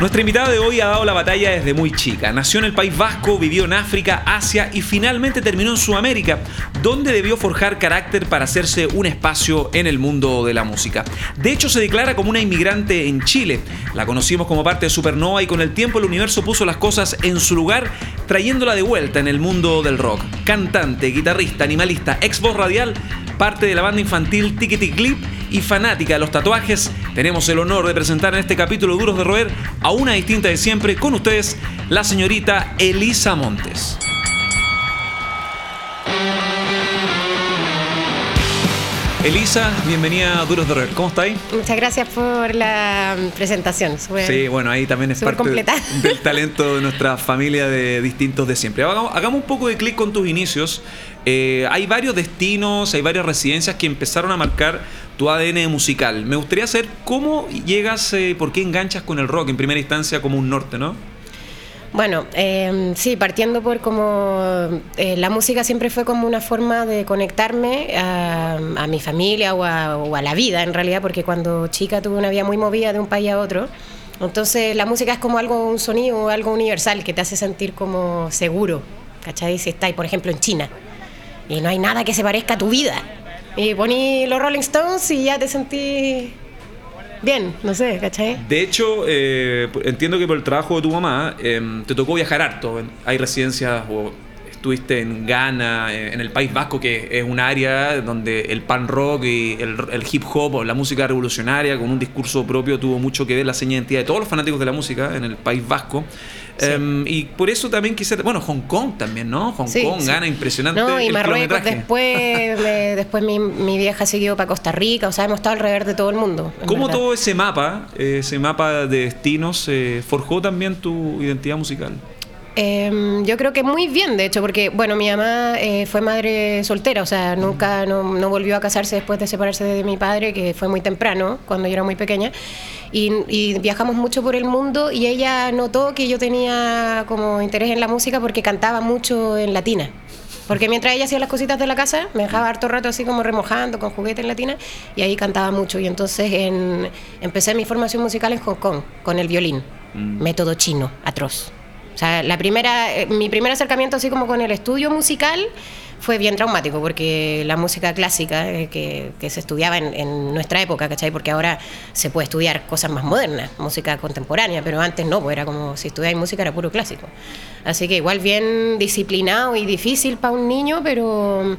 Nuestra invitada de hoy ha dado la batalla desde muy chica. Nació en el País Vasco, vivió en África, Asia y finalmente terminó en Sudamérica, donde debió forjar carácter para hacerse un espacio en el mundo de la música. De hecho, se declara como una inmigrante en Chile. La conocimos como parte de Supernova y con el tiempo el universo puso las cosas en su lugar, trayéndola de vuelta en el mundo del rock. Cantante, guitarrista, animalista, ex voz radial, parte de la banda infantil Tickety Clip y fanática de los tatuajes, tenemos el honor de presentar en este capítulo Duros de Roer a una distinta de siempre con ustedes, la señorita Elisa Montes. Elisa, bienvenida a Duros de Roer. ¿Cómo estáis? Muchas gracias por la presentación. sí, bueno, ahí también es parte del talento de nuestra familia de distintos de siempre. hagamos un poco de clic con tus inicios. Eh, hay varios destinos, hay varias residencias que empezaron a marcar tu ADN musical. Me gustaría saber cómo llegas, eh, por qué enganchas con el rock en primera instancia como un norte, ¿no? Bueno, em, sí, partiendo por como eh, la música siempre fue como una forma de conectarme a, mi familia o a, la vida en realidad, porque cuando chica tuve una vida muy movida de un país a otro. Entonces la música es como algo, un sonido, algo universal que te hace sentir como seguro, ¿cachai? Si estáis, por ejemplo, en China y no hay nada que se parezca a tu vida. Y poní los Rolling Stones y ya te sentí bien, no sé, ¿cachai? De hecho, eh, entiendo que por el trabajo de tu mamá em, te tocó viajar harto. Hay residencias o estuviste en Ghana, en el País Vasco, que es un área donde el pan rock y el, hip hop o la música revolucionaria con un discurso propio tuvo mucho que ver la seña de identidad de todos los fanáticos de la música en el País Vasco. Em, y por eso también quise, bueno, Hong Kong también, ¿no? Hong Kong, gana impresionante. No, y Marruecos después, después mi, mi, vieja siguió para Costa Rica, o sea, hemos estado alrededor de todo el mundo. ¿Cómo todo ese mapa, ese mapa de destinos, eh, forjó también tu identidad musical? Em, yo creo que muy bien, de hecho, porque, bueno, mi mamá eh, fue madre soltera, o sea, nunca, no, no, volvió a casarse después de separarse de mi padre, que fue muy temprano, cuando yo era muy pequeña, y, viajamos mucho por el mundo y ella notó que yo tenía como interés en la música porque cantaba mucho en latina. Porque mientras ella hacía las cositas de la casa, me dejaba harto rato así como remojando con juguetes en latina y ahí cantaba mucho. Y entonces empecé mi formación musical en Hong Kong con el violín, mm. método chino, atroz. O sea, la primera, eh, mi primer acercamiento así como con el estudio musical fue bien traumático, porque la música clásica eh, que, que, se estudiaba en, en, nuestra época, ¿cachai? Porque ahora se puede estudiar cosas más modernas, música contemporánea, pero antes no, pues era como si estudiáis música era puro clásico. Así que igual bien disciplinado y difícil para un niño, pero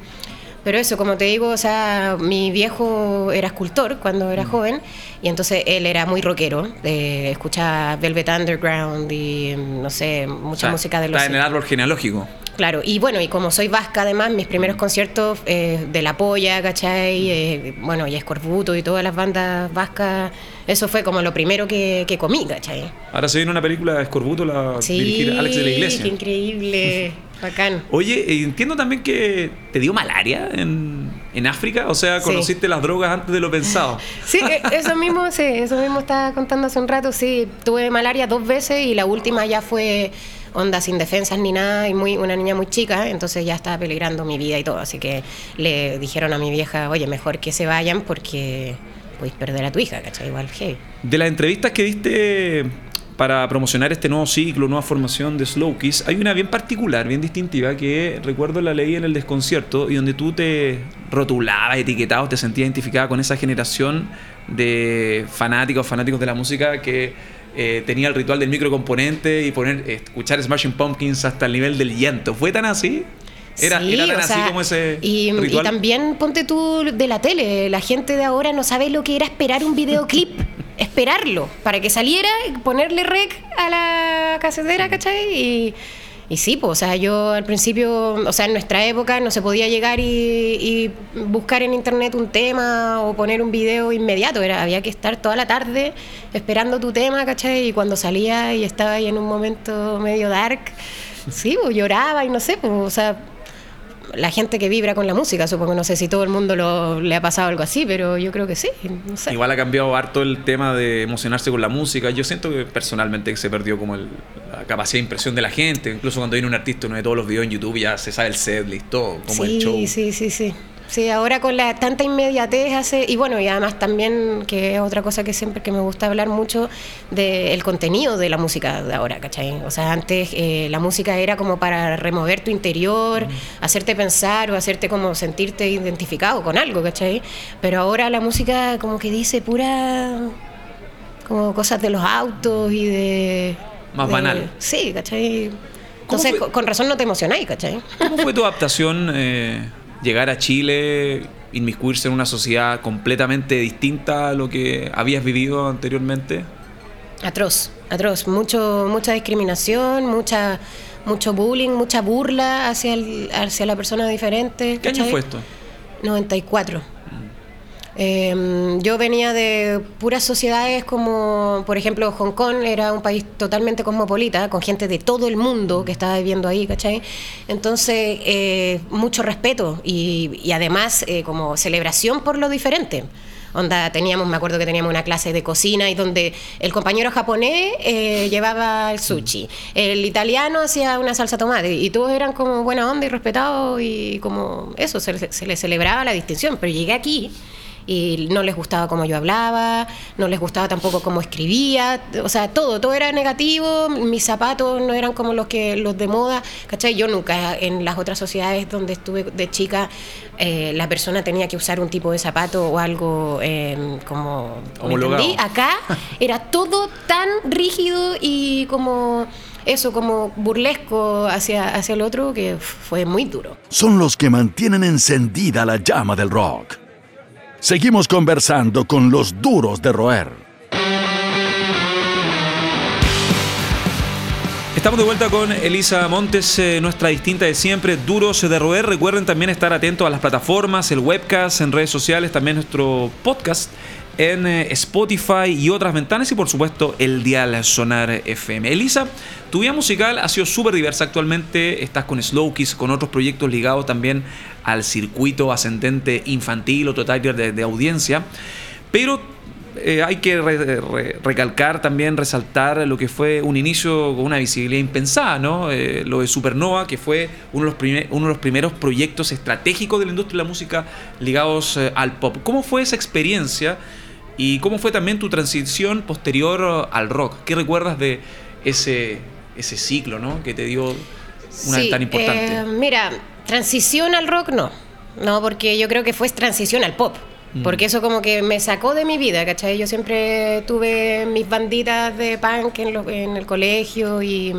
pero eso, como te digo, o sea, mi viejo era escultor cuando era mm. joven y entonces él era muy rockero, eh, escuchaba Velvet Underground y no sé, mucha música de los... Está en el árbol genealógico. Claro, y bueno, y como soy vasca además, mis primeros conciertos eh, de La Polla, ¿cachai? Eh, bueno, y Escorbuto y todas las bandas vascas, eso fue como lo primero que, que comí, ¿cachai? Ahora se viene una película de Escorbuto, la sí, dirigir Alex de la Iglesia. qué increíble. Bacán. Oye, eh, entiendo también que te dio malaria en, en África, o sea, conociste las drogas antes de lo pensado. Sí, eh, eso mismo, sí, eso mismo estaba contando hace un rato, sí, tuve malaria dos veces y la última ya fue onda sin defensas ni nada y muy una niña muy chica, entonces ya estaba peligrando mi vida y todo, así que le dijeron a mi vieja, oye, mejor que se vayan porque podéis perder a tu hija, ¿cachai? Igual, hey. De las entrevistas que diste para promocionar este nuevo ciclo, nueva formación de Slow Kiss, hay una bien particular, bien distintiva, que recuerdo la leí en el desconcierto y donde tú te rotulabas, etiquetabas, te sentías identificada con esa generación de fanáticos, fanáticos de la música que eh, tenía el ritual del microcomponente y poner, escuchar Smashing Pumpkins hasta el nivel del llanto. ¿Fue tan así? Era, era tan así como ese. Y, y, también ponte tú de la tele. La gente de ahora no sabe lo que era esperar un videoclip. esperarlo para que saliera, ponerle rec a la casetera, ¿cachai? Y, y sí, pues, o sea, yo al principio, o sea, en nuestra época no se podía llegar y, buscar en internet un tema o poner un video inmediato, era, había que estar toda la tarde esperando tu tema, ¿cachai? Y cuando salía y estaba ahí en un momento medio dark, sí, pues lloraba y no sé, pues, o sea, la gente que vibra con la música, supongo. No sé si todo el mundo lo, le ha pasado algo así, pero yo creo que sí. No sé. Igual ha cambiado harto el tema de emocionarse con la música. Yo siento que personalmente que se perdió como el- la capacidad de impresión de la gente. Incluso cuando viene un artista uno de todos los videos en YouTube ya se sabe el setlist, todo, como el show. Sí, sí, sí, sí. Ahora con la tanta inmediatez hace, y bueno, y además también, que es otra cosa que siempre que me gusta hablar mucho, del contenido de la música de ahora, ¿cachai? O sea, antes eh, la música era como para remover tu interior, hacerte pensar o hacerte como sentirte identificado con algo, ¿cachai? Pero ahora la música como que dice pura, como cosas de los autos y de... Más de- banal. Sí, ¿cachai? Entonces, con razón no te emocionáis, ¿cachai? ¿Cómo fue tu adaptación eh, llegar a Chile, inmiscuirse en una sociedad completamente distinta a lo que habías vivido anteriormente? Atroz, atroz. Mucho, mucha discriminación, mucha, mucho bullying, mucha burla hacia, el- hacia la persona diferente. ¿Qué año fue esto? 94. Eh, yo venía de puras sociedades como, por ejemplo, Hong Kong era un país totalmente cosmopolita, con gente de todo el mundo que estaba viviendo ahí, ¿cachai? Entonces, eh, mucho respeto y, y además eh, como celebración por lo diferente. Onda, teníamos, me acuerdo que teníamos una clase de cocina y donde el compañero japonés eh, llevaba el sushi, el italiano hacía una salsa tomate y todos eran como buena onda y respetados y como eso, se, se les celebraba la distinción. Pero llegué aquí y no les gustaba cómo yo hablaba, no les gustaba tampoco cómo escribía, o sea, todo, todo era negativo, mis zapatos no eran como los que los de moda, ¿cachai? Yo nunca en las otras sociedades donde estuve de chica, eh, la persona tenía que usar un tipo de zapato o algo eh, como... Acá era todo tan rígido y como... Eso, como burlesco hacia, hacia el otro, que fue muy duro. Son los que mantienen encendida la llama del rock. Seguimos conversando con los duros de roer. Estamos de vuelta con Elisa Montes, eh, nuestra distinta de siempre, Duros de Roer. Recuerden también estar atentos a las plataformas, el webcast, en redes sociales, también nuestro podcast en eh, Spotify y otras ventanas y por supuesto el Dial Sonar FM. Elisa, tu vida musical ha sido súper diversa actualmente, estás con Slow Kiss, con otros proyectos ligados también al circuito ascendente infantil o total de, audiencia, pero eh, hay que re- re- recalcar también, resaltar lo que fue un inicio con una visibilidad impensada, ¿no? Eh, lo de Supernova, que fue uno de, los prime- uno de los primeros proyectos estratégicos de la industria de la música ligados al pop. ¿Cómo fue esa experiencia y cómo fue también tu transición posterior al rock? ¿Qué recuerdas de ese, ese ciclo, ¿no? Que te dio una Sí, tan importante. eh, mira, transición al rock no. No, porque yo creo que fue transición al pop. Mm. Porque eso como que me sacó de mi vida, ¿cachai? Yo siempre tuve mis banditas de punk en, lo- en el colegio y,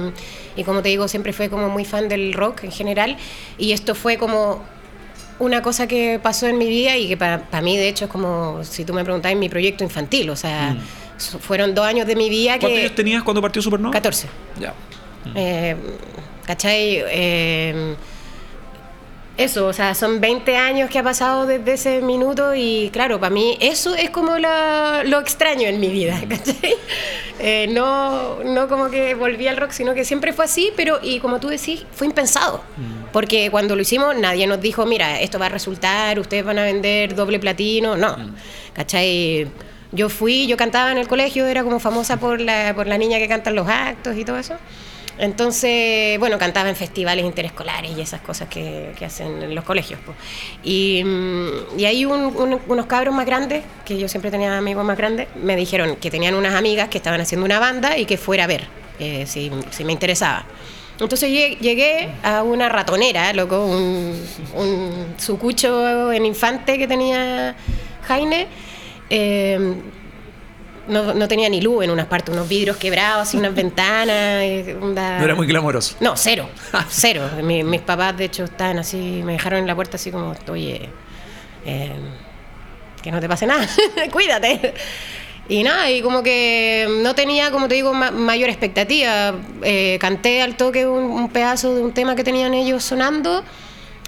y como te digo, siempre fue como muy fan del rock en general. Y esto fue como una cosa que pasó en mi vida y que para mí, de hecho, es como, si tú me preguntás, mi proyecto infantil. O sea, so- fueron dos años de mi vida Mm. ¿Cuántos que... años tenías cuando partió Supernova? 14. Ya. Eh, ¿Cachai? Eh, eso, o sea, son 20 años que ha pasado desde ese minuto y claro, para mí eso es como la- lo extraño en mi vida, ¿cachai? Eh, no, no como que volví al rock, sino que siempre fue así, pero y como tú decís, fue impensado. Porque cuando lo hicimos nadie nos dijo, mira, esto va a resultar, ustedes van a vender doble platino, no, ¿cachai? Yo fui, yo cantaba en el colegio, era como famosa por la, por la niña que canta en los actos y todo eso. Entonces, bueno, cantaba en festivales interescolares y esas cosas que, que hacen en los colegios. po. Y, mm, y ahí un- un- unos cabros más grandes, que yo siempre tenía amigos más grandes, me dijeron que tenían unas amigas que estaban haciendo una banda y que fuera a ver eh, si, si me interesaba. Entonces llegué, a una ratonera, loco, un, un sucucho en infante que tenía Jaime. eh, no, no tenía ni luz en unas partes, unos vidrios quebrados, y unas ventanas. eh, onda- No era muy glamoroso. No, cero, cero. Mi- mis papás, de hecho, estaban así, me dejaron en la puerta así como, oye, eh, que no te pase nada, cuídate. Y nada, y como que no tenía, como te digo, ma- mayor expectativa. Eh, canté al toque un, un pedazo de un tema que tenían ellos sonando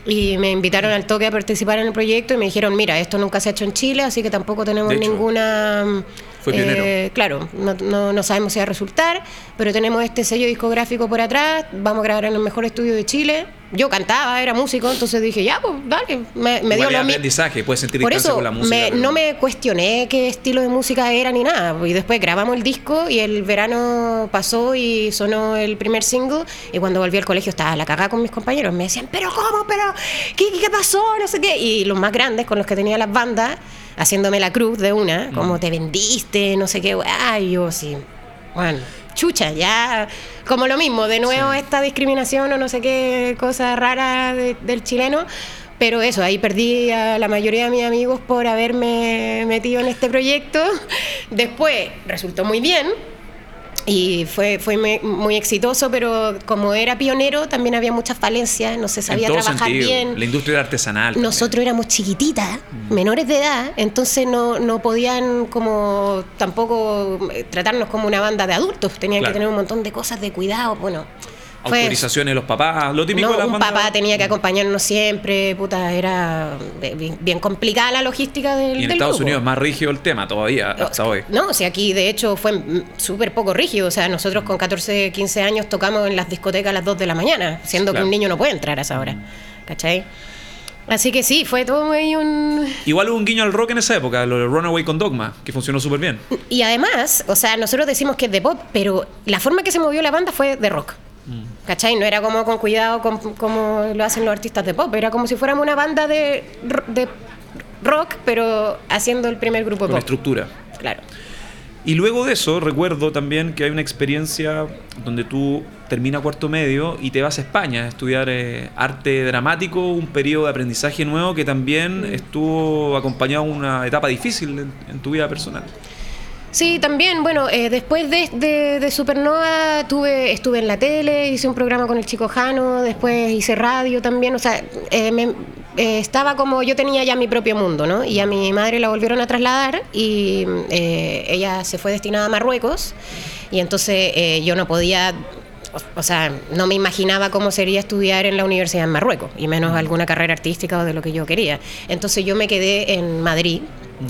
y me invitaron al toque a participar en el proyecto y me dijeron, mira, esto nunca se ha hecho en Chile, así que tampoco tenemos hecho, ninguna... Fue pionero. Eh, claro, no, no- no sabemos si va a resultar, pero tenemos este sello discográfico por atrás, vamos a grabar en el mejor estudio de Chile. Yo cantaba, era músico, entonces dije, ya, pues dale, me, me dio lo aprendizaje, puedes sentir Por eso con la música. me- pero- no me cuestioné qué estilo de música era ni nada. Y después grabamos el disco y el verano pasó y sonó el primer single. Y cuando volví al colegio estaba la cagada con mis compañeros. Me decían, ¿pero cómo? ¿Pero qué, qué pasó? No sé qué. Y los más grandes con los que tenía las bandas, haciéndome la cruz de una, como te vendiste, no sé qué. Ay, yo sí. Bueno, chucha, ya. Como lo mismo, de nuevo esta discriminación o no sé qué cosa rara de- del chileno. Pero eso, ahí perdí a la mayoría de mis amigos por haberme metido en este proyecto. Después resultó muy bien y fue, fue muy exitoso, pero como era pionero también había muchas falencias, no se sabía en todo trabajar sentido. bien. La industria era artesanal. también. Nosotros éramos chiquititas, menores de edad, entonces no, no podían como tampoco eh, tratarnos como una banda de adultos, tenían Claro. que tener un montón de cosas de cuidado, bueno. Autorizaciones de los papás, lo típico no, de las un papá tenía que acompañarnos siempre, puta, era bien, bien complicada la logística del Y en del Estados grupo. Unidos es más rígido el tema todavía, hasta hoy. No, o sea, aquí de hecho fue súper poco rígido. O sea, nosotros con 14, 15 años tocamos en las discotecas a las 2 de la mañana, siendo Claro. que un niño no puede entrar a esa hora. ¿Cachai? Así que sí, fue todo muy un... Igual hubo un guiño al rock en esa época, lo de Runaway con Dogma, que funcionó súper bien. Y además, o sea, nosotros decimos que es de pop, pero la forma que se movió la banda fue de rock. ¿Cachai? No era como con cuidado com- como lo hacen los artistas de pop, era como si fuéramos una banda de, de rock, pero haciendo el primer grupo Con de pop. estructura. Claro. Y luego de eso, recuerdo también que hay una experiencia donde tú terminas cuarto medio y te vas a España a estudiar eh, arte dramático, un periodo de aprendizaje nuevo que también estuvo acompañado de una etapa difícil en, en tu vida personal. Sí, también, bueno, eh, después de, Supernova tuve, estuve en la tele, hice un programa con el chico Jano, después hice radio también, o sea, eh, eh, estaba como, yo tenía ya mi propio mundo, ¿no? Y a mi madre la volvieron a trasladar y eh, ella se fue destinada a Marruecos y entonces eh, yo no podía... O sea, no me imaginaba cómo sería estudiar en la universidad en Marruecos, y menos alguna carrera artística o de lo que yo quería. Entonces yo me quedé en Madrid,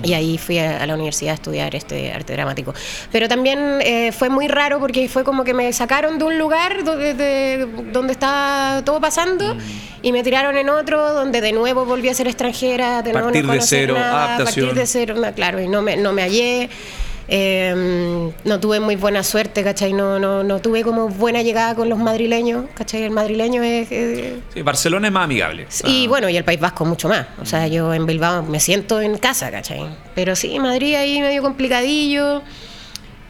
y ahí fui a, a la universidad a estudiar este arte dramático. Pero también eh, fue muy raro porque fue como que me sacaron de un lugar donde, de- donde estaba todo pasando y me tiraron en otro donde de nuevo volví a ser extranjera, de nuevo Partir no de cero, nada, adaptación. partir de cero, claro, y no me, no me hallé. Eh, no tuve muy buena suerte, ¿cachai? No, no, no tuve como buena llegada con los madrileños, ¿cachai? El madrileño es... eh, Sí, Barcelona es más amigable. y Ah, bueno, y el País Vasco mucho más. O sea, yo en Bilbao me siento en casa, ¿cachai? Pero sí, Madrid ahí medio complicadillo.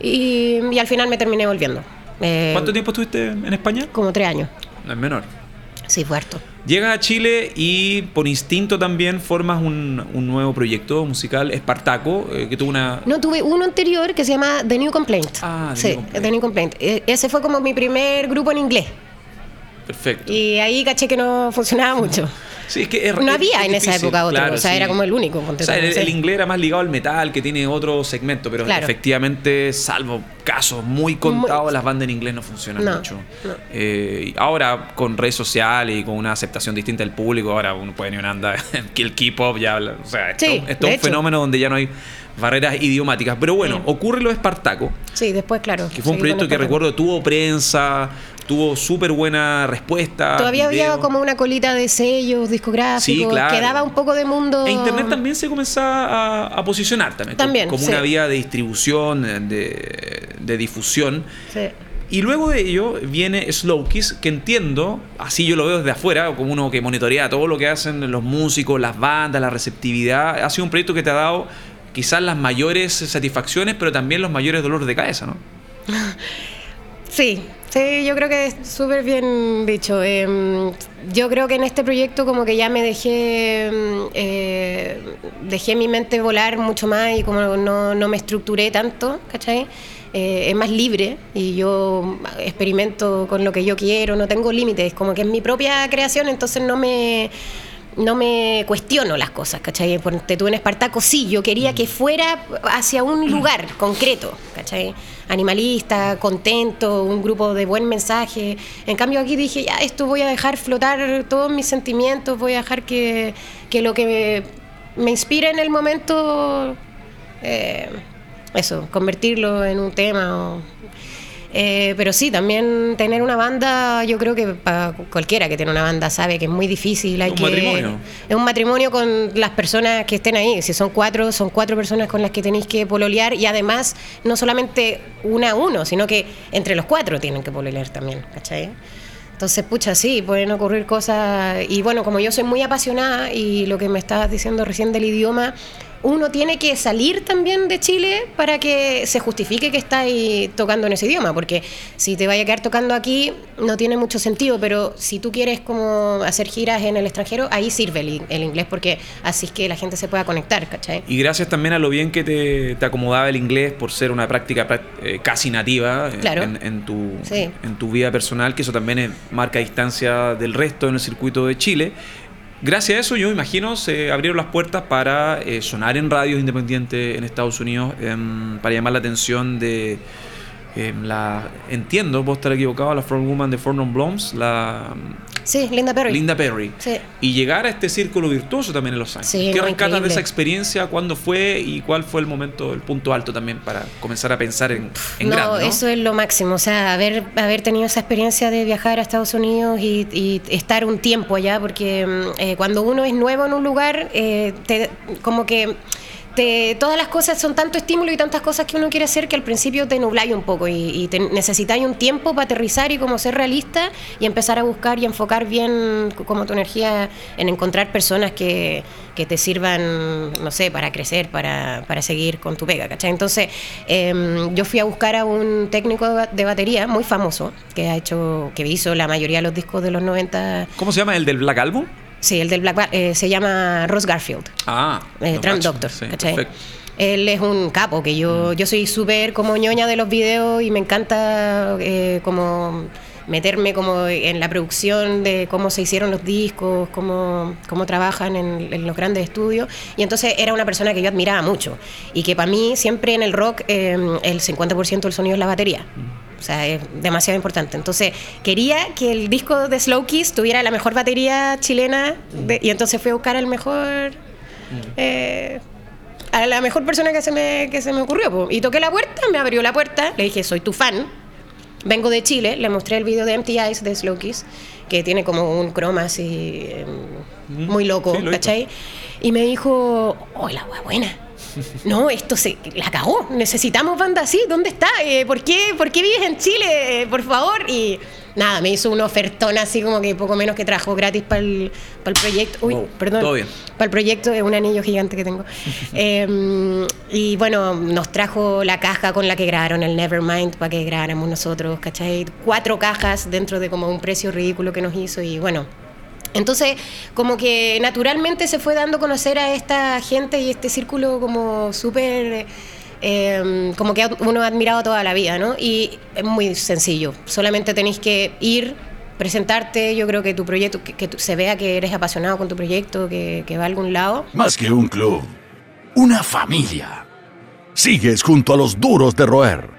Y, y al final me terminé volviendo. Eh, ¿Cuánto tiempo estuviste en España? Como tres años. No es menor. Sí, fue harto. Llegas a Chile y por instinto también formas un, un nuevo proyecto musical, Espartaco, eh, que tuvo una... No, tuve uno anterior que se llama The New Complaint. Ah, The sí, New Complaint. The New Complaint. E- Ese fue como mi primer grupo en inglés. Perfecto. Y ahí caché que no funcionaba mucho. Sí, es que es- No había es en esa época otro, claro, o sea, sí. era como el único. O sea, el, inglés era más ligado al metal, que tiene otro segmento, pero Claro. efectivamente, salvo casos muy contados, Muy- las bandas en inglés no funcionan No, mucho. no. Eh, ahora, con redes sociales y con una aceptación distinta del público, ahora uno puede ir una anda el K-pop ya habla. O sea, Sí, esto es un hecho. fenómeno donde ya no hay barreras idiomáticas. Pero bueno, Sí. ocurre lo de Espartaco, Sí, después, claro. que fue un proyecto que recuerdo tuvo prensa, tuvo súper buena respuesta. Todavía había como una colita de sellos discográficos, Sí, claro. quedaba un poco de mundo. E Internet también se comenzaba a, a posicionar también, También, como sí. una vía de distribución, de, de difusión. Sí. Y luego de ello viene Slow Kiss, que entiendo, así yo lo veo desde afuera, como uno que monitorea todo lo que hacen los músicos, las bandas, la receptividad. Ha sido un proyecto que te ha dado quizás las mayores satisfacciones, pero también los mayores dolores de cabeza, ¿no? Sí, sí, yo creo que es súper bien dicho. Eh, yo creo que en este proyecto como que ya me dejé, mm, eh, dejé mi mente volar mucho más y como no, no me estructuré tanto, ¿cachai? Eh, es más libre y yo experimento con lo que yo quiero, no tengo límites, como que es mi propia creación, entonces no me no me cuestiono las cosas, ¿cachai? Ponte tú en Espartaco, sí, yo quería que fuera hacia un lugar concreto, ¿cachai? Animalista, contento, un grupo de buen mensaje. En cambio aquí dije, ya, esto voy a dejar flotar todos mis sentimientos, voy a dejar que, que lo que me, me inspire en el momento... eh, eso, convertirlo en un tema o eh, pero sí, también tener una banda, yo creo que para cualquiera que tiene una banda sabe que es muy difícil. Hay un que, matrimonio. Es un matrimonio con las personas que estén ahí. Si son cuatro, son cuatro personas con las que tenéis que pololear y además no solamente una a uno, sino que entre los cuatro tienen que pololear también, ¿cachai? Entonces, pucha, sí, pueden ocurrir cosas. Y bueno, como yo soy muy apasionada y lo que me estabas diciendo recién del idioma, uno tiene que salir también de Chile para que se justifique que está ahí tocando en ese idioma, porque si te vaya a quedar tocando aquí no tiene mucho sentido, pero si tú quieres como hacer giras en el extranjero, ahí sirve el, el inglés porque así es que la gente se pueda conectar, ¿cachai? Y gracias también a lo bien que te, te acomodaba el inglés por ser una práctica eh, casi nativa eh, Claro. en, en tu, Sí. en tu vida personal, que eso también es- marca distancia del resto en el circuito de Chile. Gracias a eso, yo imagino, se abrieron las puertas para eh, sonar en radios independientes en Estados Unidos, em, para llamar la atención de em, la. Entiendo, puedo estar equivocado, la frontwoman de Four Non Blondes, la Sí, Linda Perry. Linda Perry. Sí. Y llegar a este círculo virtuoso también en Los Ángeles. Sí, ¿Qué no, rescatas de esa experiencia? ¿Cuándo fue? ¿Y cuál fue el momento, el punto alto también para comenzar a pensar en, en no, grande? ¿no? eso es lo máximo. O sea, haber, haber tenido esa experiencia de viajar a Estados Unidos y, y estar un tiempo allá, porque mm, eh, cuando uno es nuevo en un lugar, eh, te- como que te- todas las cosas son tanto estímulo y tantas cosas que uno quiere hacer que al principio te nubláis un poco y, necesitáis un tiempo para aterrizar y como ser realista y empezar a buscar y enfocar bien como tu energía en encontrar personas que, que te sirvan, no sé, para crecer, para, para seguir con tu pega, ¿cachai? Entonces, em, yo fui a buscar a un técnico de batería muy famoso que ha hecho, que hizo la mayoría de los discos de los 90. ¿Cómo se llama el del Black Album? Sí, el del Black eh, se llama Ross Garfield, Ah, eh, cacho. Doctor, Sí, ¿cachai? perfecto. Él es un capo, que yo, yo soy súper como ñoña de los videos y me encanta eh, como meterme como en la producción de cómo se hicieron los discos, cómo, cómo trabajan en, en los grandes estudios. Y entonces era una persona que yo admiraba mucho y que para mí siempre en el rock eh, el 50% del sonido es la batería. O sea, es demasiado importante. Entonces, quería que el disco de Slow Kiss tuviera la mejor batería chilena de- y entonces fui a buscar al mejor... eh, a la mejor persona que se me, que se me ocurrió. po. Y toqué la puerta, me abrió la puerta, le dije, soy tu fan, vengo de Chile, le mostré el video de Empty Eyes de Slow Kiss, que tiene como un croma así eh, muy loco, Sí, lo. ¿cachai? Y me dijo, oh, la hueá buena. No, esto se la cagó. Necesitamos banda así. ¿Dónde está? Eh, ¿por, qué, ¿Por qué vives en Chile? Eh, por favor. Y nada, me hizo una ofertona así como que poco menos que trajo gratis para el, para el proyecto. Uy, Wow, perdón. todo bien. Para el proyecto es un anillo gigante que tengo. Eh, y bueno, nos trajo la caja con la que grabaron el Nevermind para que grabáramos nosotros, ¿cachai? Cuatro cajas dentro de como un precio ridículo que nos hizo y bueno. Entonces, como que naturalmente se fue dando a conocer a esta gente y este círculo como súper, eh, como que uno ha admirado toda la vida, ¿no? Y es muy sencillo, solamente tenéis que ir, presentarte, yo creo que tu proyecto, que, se vea que eres apasionado con tu proyecto, que va a algún lado. Más que un club, una familia. Sigues junto a los duros de roer.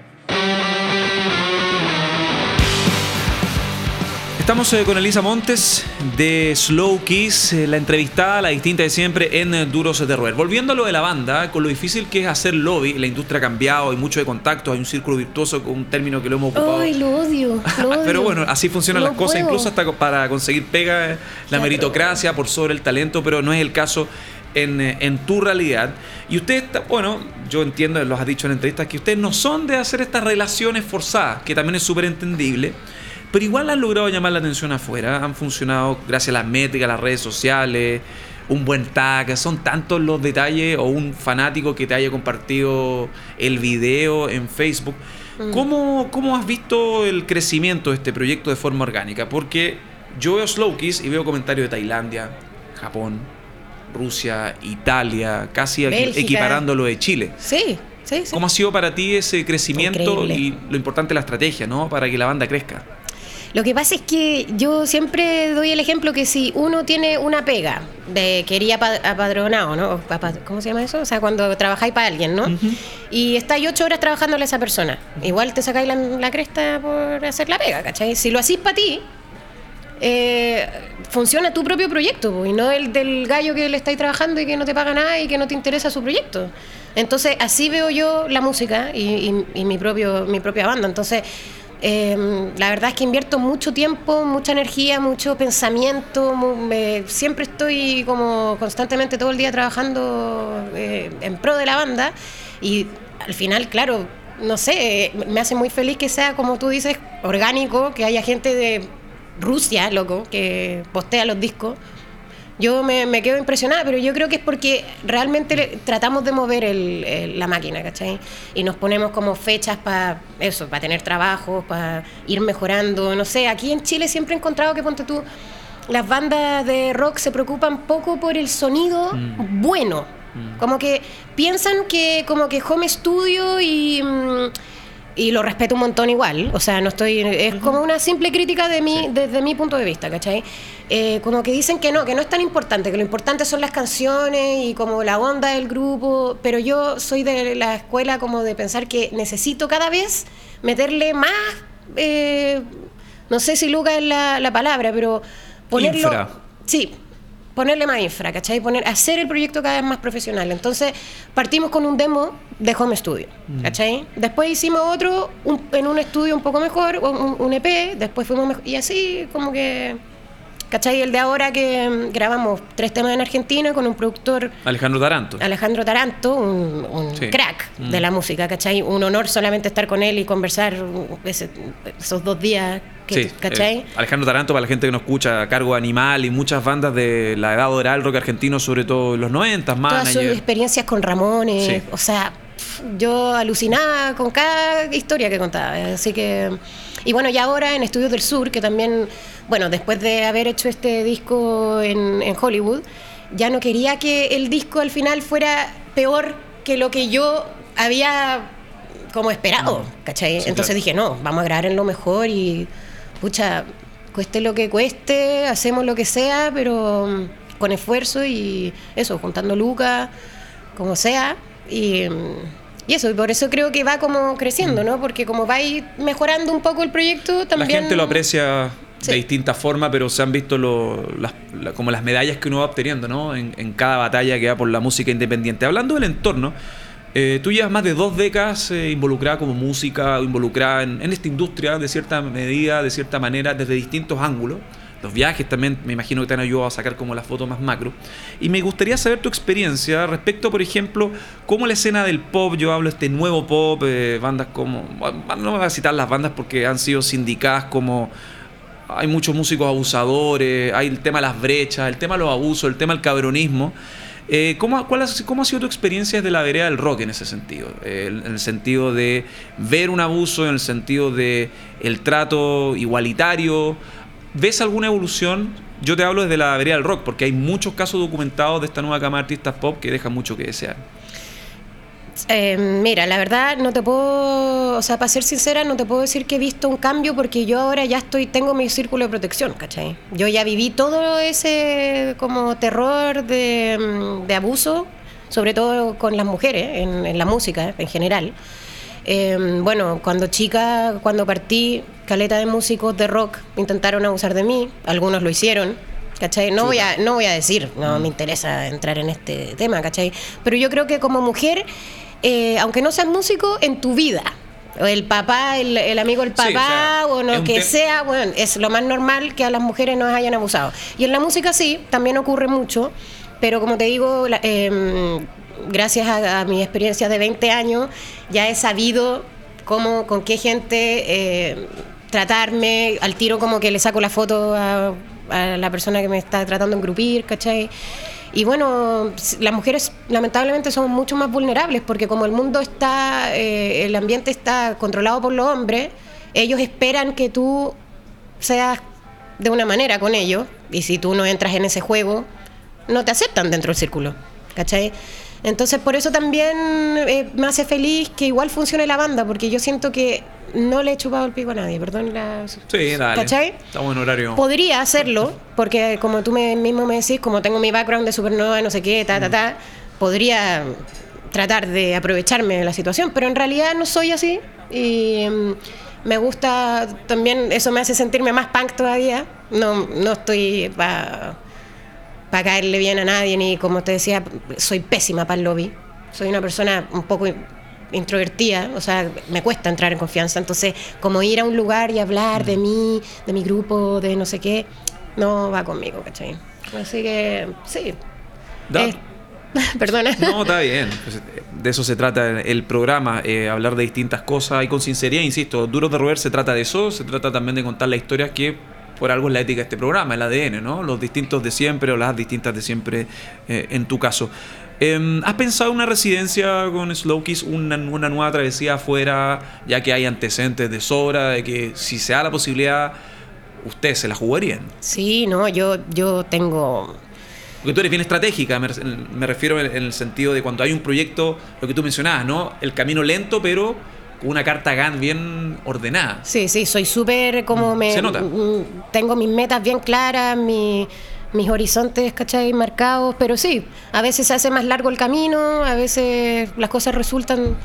Estamos eh, con Elisa Montes de Slow Kiss, eh, la entrevistada, la distinta de siempre en eh, Duros de Roer. Volviendo a lo de la banda, con lo difícil que es hacer lobby, la industria ha cambiado, hay mucho de contacto, hay un círculo virtuoso con un término que lo hemos ocupado. Ay, lo odio, lo odio. Pero bueno, así funcionan No las cosas, puedo. incluso hasta para conseguir pega, la Claro. meritocracia por sobre el talento, pero no es el caso en, en tu realidad. Y usted, está- bueno, yo entiendo, los has dicho en entrevistas, que ustedes no son de hacer estas relaciones forzadas, que también es súper entendible. Pero igual han logrado llamar la atención afuera, han funcionado gracias a las métricas, las redes sociales, un buen tag, son tantos los detalles o un fanático que te haya compartido el video en Facebook. ¿Cómo, ¿Cómo has visto el crecimiento de este proyecto de forma orgánica? Porque yo veo Slow Kiss y veo comentarios de Tailandia, Japón, Rusia, Italia, casi Bélgica. equiparándolo de Chile. Sí, sí, sí. ¿Cómo ha sido para ti ese crecimiento Increíble. y lo importante la estrategia, ¿no? Para que la banda crezca. Lo que pasa es que yo siempre doy el ejemplo que si uno tiene una pega de quería apadronado, ¿no? ¿Cómo se llama eso? O sea, cuando trabajáis para alguien, ¿no? Y estáis ocho horas trabajándole a esa persona. Igual te sacáis la, la cresta por hacer la pega, ¿cachai? Si lo hacís para ti, eh, funciona tu propio proyecto y no el del gallo que le estáis trabajando y que no te paga nada y que no te interesa su proyecto. Entonces, así veo yo la música y, mi, propio, mi propia banda. Entonces, em, la verdad es que invierto mucho tiempo, mucha energía, mucho pensamiento. siempre estoy como constantemente todo el día trabajando eh, en pro de la banda. Y al final, claro, no sé, me hace muy feliz que sea, como tú dices, orgánico, que haya gente de Rusia, loco, que postea los discos yo me, quedo impresionada, pero yo creo que es porque realmente tratamos de mover la máquina, ¿cachai? Y nos ponemos como fechas para eso, para tener trabajo, para ir mejorando. No sé, aquí en Chile siempre he encontrado que, ponte tú, las bandas de rock se preocupan poco por el sonido mm. bueno. Mm. Como que piensan que como que home studio y... Mm, y lo respeto un montón igual. O sea, no estoy. Es como una simple crítica de mí, desde mi punto de vista, ¿cachai? Eh, como que dicen que no, que no es tan importante, que lo importante son las canciones y como la onda del grupo. Pero yo soy de la escuela como de pensar que necesito cada vez meterle más. Eh, no sé si Luca es la, la palabra, pero ponerlo. Infra. Sí, ponerle más infra, ¿cachai? Poner, hacer el proyecto cada vez más profesional. Entonces, partimos con un demo de home studio, mm. ¿cachai? Después hicimos otro en un estudio un poco mejor, un, un EP, después fuimos y así como que ¿Cachai? El de ahora que mm, grabamos tres temas en Argentina con un productor. Alejandro Taranto. Alejandro Taranto, un, crack de mm. la música, ¿cachai? Un honor solamente estar con él y conversar esos dos días. Que, ¿Cachai? Eh, Alejandro Taranto, para la gente que nos escucha, a cargo Animal y muchas bandas de la edad oral rock argentino, sobre todo en los 90, más. Todas sus experiencias con Ramones, o sea, yo alucinaba con cada historia que contaba. Así que. Y bueno, y ahora en Estudios del Sur, que también bueno, después de haber hecho este disco en, Hollywood, ya no quería que el disco al final fuera peor que lo que yo había como esperado, ¿cachai? Entonces dije, no, vamos a grabar en lo mejor y, pucha, cueste lo que cueste, hacemos lo que sea, pero mm, con esfuerzo y eso, juntando lucas, como sea, y, mm, y eso, y por eso creo que va como creciendo, ¿no? Porque como va a ir mejorando un poco el proyecto, también... La gente lo aprecia de distinta forma, pero se han visto las, como las medallas que uno va obteniendo ¿no? En, cada batalla que va por la música independiente. Hablando del entorno, eh, tú llevas más de dos décadas eh, involucrada como música, involucrada en, esta industria de cierta medida, de cierta manera, desde distintos ángulos. Los viajes también me imagino que te han ayudado a sacar como la foto más macro. Y me gustaría saber tu experiencia respecto, por ejemplo, cómo la escena del pop, yo hablo de este nuevo pop, eh, bandas como, no me voy a citar las bandas porque han sido sindicadas como hay muchos músicos abusadores, hay el tema de las brechas, el tema de los abusos, el tema del cabronismo. Eh, ¿cómo, cuál ha, ¿Cómo ha sido tu experiencia desde la vereda del rock en ese sentido? Eh, en el sentido de ver un abuso, en el sentido de el trato igualitario. ¿Ves alguna evolución? Yo te hablo desde la vereda del rock, porque hay muchos casos documentados de esta nueva cama de artistas pop que dejan mucho que desear. Eh, mira, la verdad no te puedo, o sea, para ser sincera, no te puedo decir que he visto un cambio porque yo ahora ya estoy, tengo mi círculo de protección, ¿cachai? Yo ya viví todo ese como terror de, mm, abuso, sobre todo con las mujeres, en, la música en general. Em, bueno, cuando chica, cuando partí, caleta de músicos de rock intentaron abusar de mí, algunos lo hicieron, ¿cachai? No voy, a, no voy a decir, no mm. me interesa entrar en este tema, ¿cachai? Pero yo creo que como mujer eh, aunque no seas músico, en tu vida. El papá, el, amigo del papá, o, lo que sea, bueno, es lo más normal que a las mujeres nos hayan abusado. Y en la música sí, también ocurre mucho, pero como te digo, em, gracias a, mi experiencia de 20 años, ya he sabido cómo, con qué gente eh, tratarme, al tiro como que le saco la foto a, a la persona que me está tratando de engrupir, ¿cachai? Y bueno, las mujeres lamentablemente son mucho más vulnerables porque como el mundo está, eh, el ambiente está controlado por los hombres, ellos esperan que tú seas de una manera con ellos y si tú no entras en ese juego, no te aceptan dentro del círculo, ¿cachai? Entonces por eso también eh, me hace feliz que igual funcione la banda, porque yo siento que no le he chupado el pico a nadie, perdón. La... Sí, dale. ¿Cachai? Estamos en horario. Podría hacerlo, porque como tú me, mismo me decís, como tengo mi background de supernova, no sé qué, ta, ta, mm. ta, podría tratar de aprovecharme de la situación, pero en realidad no soy así y mm, me gusta también, eso me hace sentirme más punk todavía. No, no estoy para caerle bien a nadie, ni como te decía, soy pésima para el lobby. soy una persona un poco introvertida, o sea, me cuesta entrar en confianza. Entonces, como ir a un lugar y hablar de mí, de mi grupo, de no sé qué, no va conmigo, ¿cachai? Así que, sí. Eh, perdona. No, está bien. Pues, de eso se trata el programa, eh, hablar de distintas cosas y con sinceridad, insisto, Duros de Roer se trata de eso, se trata también de contar la historia que por algo es la ética de este programa, el ADN, ¿no? Los distintos de siempre o las distintas de siempre eh, en tu caso. Em, ¿Has pensado una residencia con Slow Kiss, una, una, nueva travesía afuera, ya que hay antecedentes de sobra, de que si se da la posibilidad, ustedes se la jugarían? Sí, no, yo, yo tengo... Porque tú eres bien estratégica, me, refiero en, el sentido de cuando hay un proyecto, lo que tú mencionabas, ¿no? El camino lento, pero una carta GAN bien ordenada. Sí, sí, soy súper como mm, me... Se nota. Mm, tengo mis metas bien claras, mi mis horizontes, ¿cachai? Marcados, pero sí, a veces se hace más largo el camino, a veces las cosas resultan...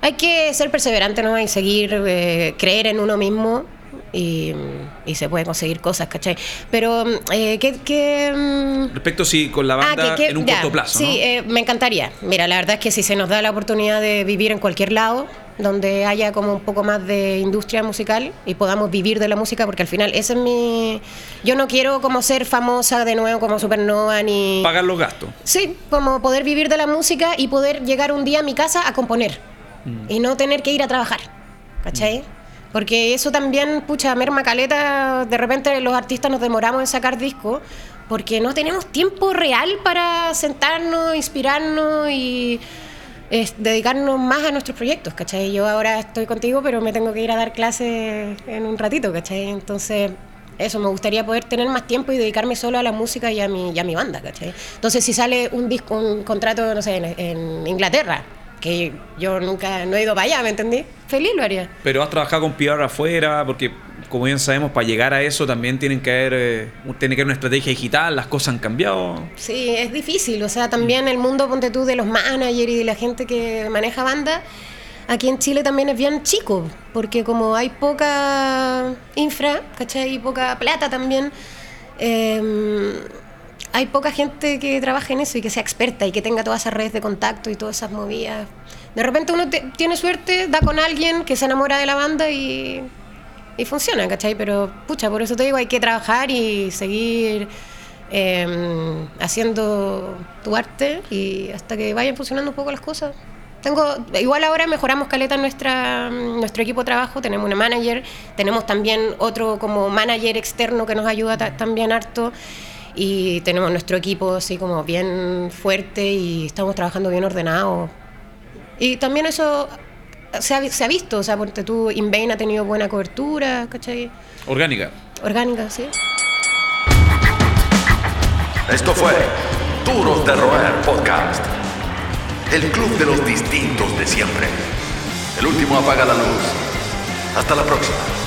Hay que ser perseverante, ¿no? Y seguir, eh, creer en uno mismo y, se pueden conseguir cosas, ¿cachai? Pero, eh, ¿qué, mm? Respecto, sí, con la ah, banda en un corto plazo, Sí, eh, me encantaría. Mira, la verdad es que si se nos da la oportunidad de vivir en cualquier lado, donde haya como un poco más de industria musical y podamos vivir de la música, porque al final ese es mi... Yo no quiero como ser famosa de nuevo como Supernova ni... Pagar los gastos. Sí, como poder vivir de la música y poder llegar un día a mi casa a componer mm. y no tener que ir a trabajar, ¿cachai? Mm. Porque eso también, pucha, merma caleta, de repente los artistas nos demoramos en sacar discos porque no tenemos tiempo real para sentarnos, inspirarnos y es dedicarnos más a nuestros proyectos, ¿cachai? Yo ahora estoy contigo, pero me tengo que ir a dar clases en un ratito, ¿cachai? Entonces, eso, me gustaría poder tener más tiempo y dedicarme solo a la música y a mi, y a mi banda, ¿cachai? Entonces, si sale un disco, un contrato, no sé, en Inglaterra, que yo nunca no he ido para allá, ¿me entendí? Feliz lo haría. Pero has trabajado con PR afuera, porque como bien sabemos, para llegar a eso también tienen que haber, eh, tiene que haber una estrategia digital, las cosas han cambiado. Sí, es difícil, o sea, también el mundo, ponte tú, de los managers y de la gente que maneja banda, aquí en Chile también es bien chico, porque como hay poca infra, ¿cachai? Y poca plata también. Eh, hay poca gente que trabaje en eso y que sea experta y que tenga todas esas redes de contacto y todas esas movidas. De repente uno tiene suerte, da con alguien que se enamora de la banda y, y funciona, ¿cachai? Pero, pucha, por eso te digo, hay que trabajar y seguir em, haciendo tu arte y hasta que vayan funcionando un poco las cosas. Tengo, igual ahora mejoramos caleta nuestra, nuestro equipo de trabajo, tenemos una manager, tenemos también otro como manager externo que nos ayuda también harto y tenemos nuestro equipo así como bien fuerte y estamos trabajando bien ordenado. Y también eso se ha, se ha visto, o sea, porque tú, InVein ha tenido buena cobertura, ¿cachai? Orgánica. Orgánica, sí. Esto fue Duros de Roer Podcast. El club de los distintos de siempre. El último apaga la luz. Hasta la próxima.